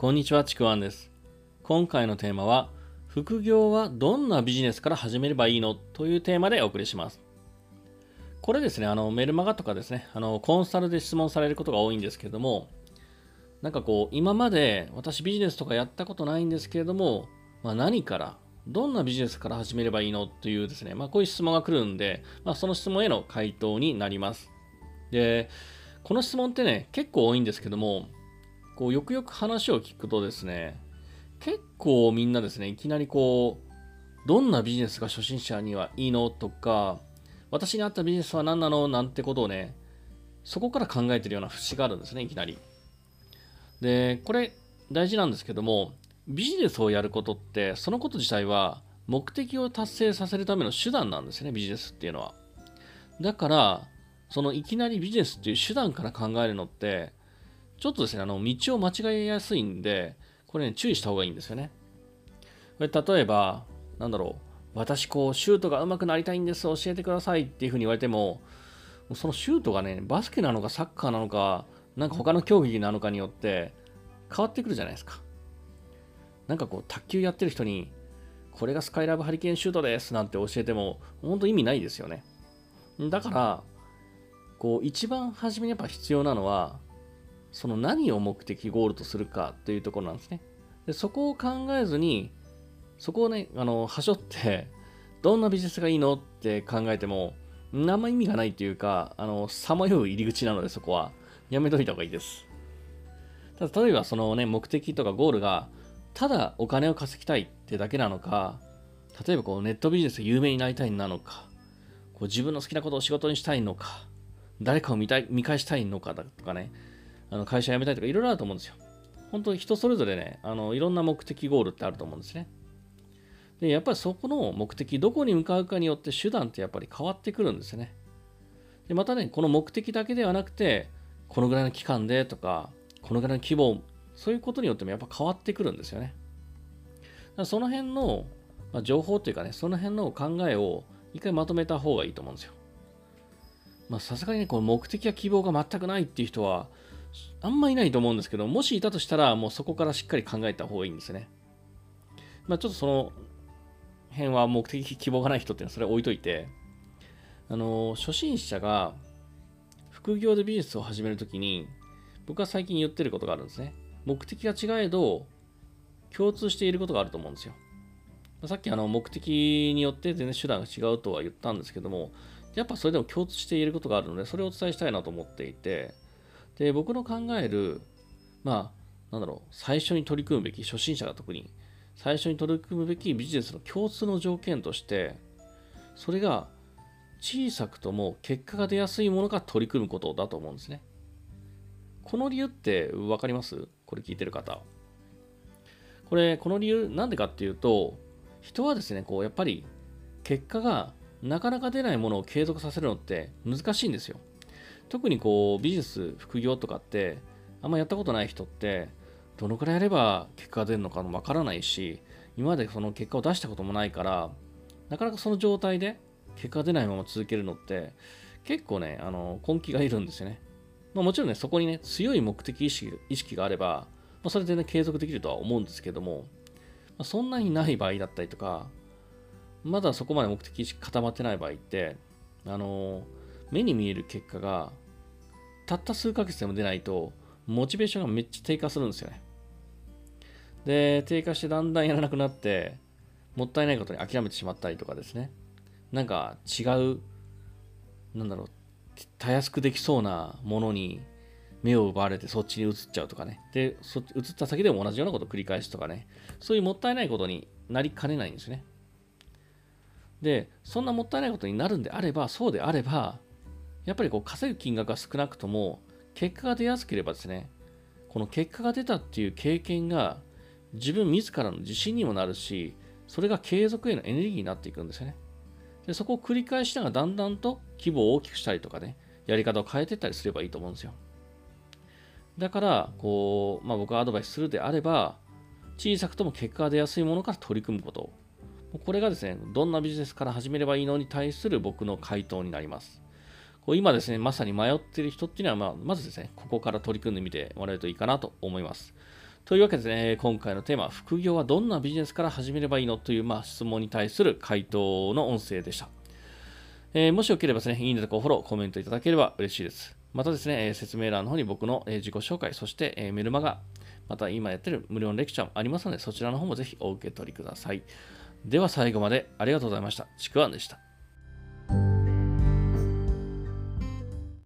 こんにちは、ちくわんです。今回のテーマは、副業はどんなビジネスから始めればいいのというテーマでお送りします。これですね、あのメルマガとかですね、あのコンサルで質問されることが多いんですけれども、なんかこう、今まで私ビジネスとかやったことないんですけれども、まあ、何から、どんなビジネスから始めればいいのというですね、まあ、こういう質問が来るんで、まあ、その質問への回答になります。で、この質問ってね、結構多いんですけども、こうよくよく話を聞くとですね、結構みんなですね、いきなりこう、どんなビジネスが初心者にはいいのとか、私に合ったビジネスは何なのなんてことをね、そこから考えてるような節があるんですね、いきなり。で、これ大事なんですけども、ビジネスをやることって、そのこと自体は目的を達成させるための手段なんですね、ビジネスっていうのは。だから、そのいきなりビジネスっていう手段から考えるのって、ちょっとですね、あの、道を間違えやすいんで、これね、注意した方がいいんですよね。これ、例えば、なんだろう、私、こう、シュートが上手くなりたいんです、教えてくださいっていうふうに言われても、そのシュートがね、バスケなのかサッカーなのか、なんか他の競技なのかによって変わってくるじゃないですか。なんかこう、卓球やってる人に、これがスカイラブハリケーンシュートですなんて教えても、本当意味ないですよね。だから、こう、一番初めにやっぱ必要なのは、その何を目的ゴールとするかというところなんですね。でそこを考えずに、そこをね、あの、はしょって、どんなビジネスがいいのって考えても、あんま意味がないっていうか、あの、さまよう入り口なので、そこは、やめといた方がいいです。ただ、例えばそのね、目的とかゴールが、ただお金を稼ぎたいってだけなのか、例えばこうネットビジネスで有名になりたいなのか、こう自分の好きなことを仕事にしたいのか、誰かを見たい見返したいのかとかね、あの会社辞めたいとかいろいろあると思うんですよ。本当に人それぞれね、あのいろんな目的ゴールってあると思うんですね。で、やっぱりそこの目的、どこに向かうかによって手段ってやっぱり変わってくるんですよね。で、またね、この目的だけではなくて、このぐらいの期間でとか、このぐらいの規模、そういうことによってもやっぱ変わってくるんですよね。その辺の、まあ、情報というかね、その辺の考えを一回まとめた方がいいと思うんですよ。まあさすがにね、この目的や希望が全くないっていう人は、あんまいないと思うんですけど、もしいたとしたら、もうそこからしっかり考えた方がいいんですね。まあ、ちょっとその辺は目的、希望がない人っていうのはそれ置いといて、あの、初心者が副業でビジネスを始めるときに、僕は最近言ってることがあるんですね。目的が違えど、共通していることがあると思うんですよ。さっきあの目的によって全然手段が違うとは言ったんですけども、やっぱそれでも共通していることがあるので、それをお伝えしたいなと思っていて、で、僕の考える、まあ、なんだろう、最初に取り組むべき、初心者が特に、最初に取り組むべきビジネスの共通の条件として、それが小さくとも結果が出やすいものが取り組むことだと思うんですね。この理由って分かります？これ聞いてる方。これ、この理由なんでかっていうと、人はですね、こう、やっぱり結果がなかなか出ないものを継続させるのって難しいんですよ。特にこうビジネス副業とかってあんまやったことない人ってどのくらいやれば結果が出るのかもわからないし今までその結果を出したこともないからなかなかその状態で結果が出ないまま続けるのって結構ねあの根気がいるんですよね、まあ、もちろんねそこにね強い目的意識意識があれば、まあ、それでね継続できるとは思うんですけども、まあ、そんなにない場合だったりとかまだそこまで目的意識固まってない場合ってあの目に見える結果がたった数ヶ月でも出ないと、モチベーションがめっちゃ低下するんですよね。で、低下してだんだんやらなくなって、もったいないことに諦めてしまったりとかですね。なんか違う、なんだろう、たやすくできそうなものに目を奪われてそっちに移っちゃうとかね。で、そ移った先でも同じようなことを繰り返すとかね。そういうもったいないことになりかねないんですね。で、そんなもったいないことになるんであれば、そうであれば、やっぱりこう稼ぐ金額が少なくとも結果が出やすければですね、この結果が出たっていう経験が自分自らの自信にもなるし、それが継続へのエネルギーになっていくんですよね。でそこを繰り返しながらだんだんと規模を大きくしたりとかね、やり方を変えていったりすればいいと思うんですよ。だから、こう、まあ僕がアドバイスするであれば、小さくとも結果が出やすいものから取り組むこと。これがですね、どんなビジネスから始めればいいのに対する僕の回答になります。こう今ですね、まさに迷っている人っていうのは、まあ、まずですね、ここから取り組んでみてもらえるといいかなと思います。というわけでね、今回のテーマ、副業はどんなビジネスから始めればいいの？という、まあ、質問に対する回答の音声でした。えー、もしよければですね、いいねとかフォロー、コメントいただければ嬉しいです。またですね、説明欄の方に僕の自己紹介、そしてメルマガ、また今やってる無料のレクチャーもありますので、そちらの方もぜひお受け取りください。では最後までありがとうございました。ちくわんでした。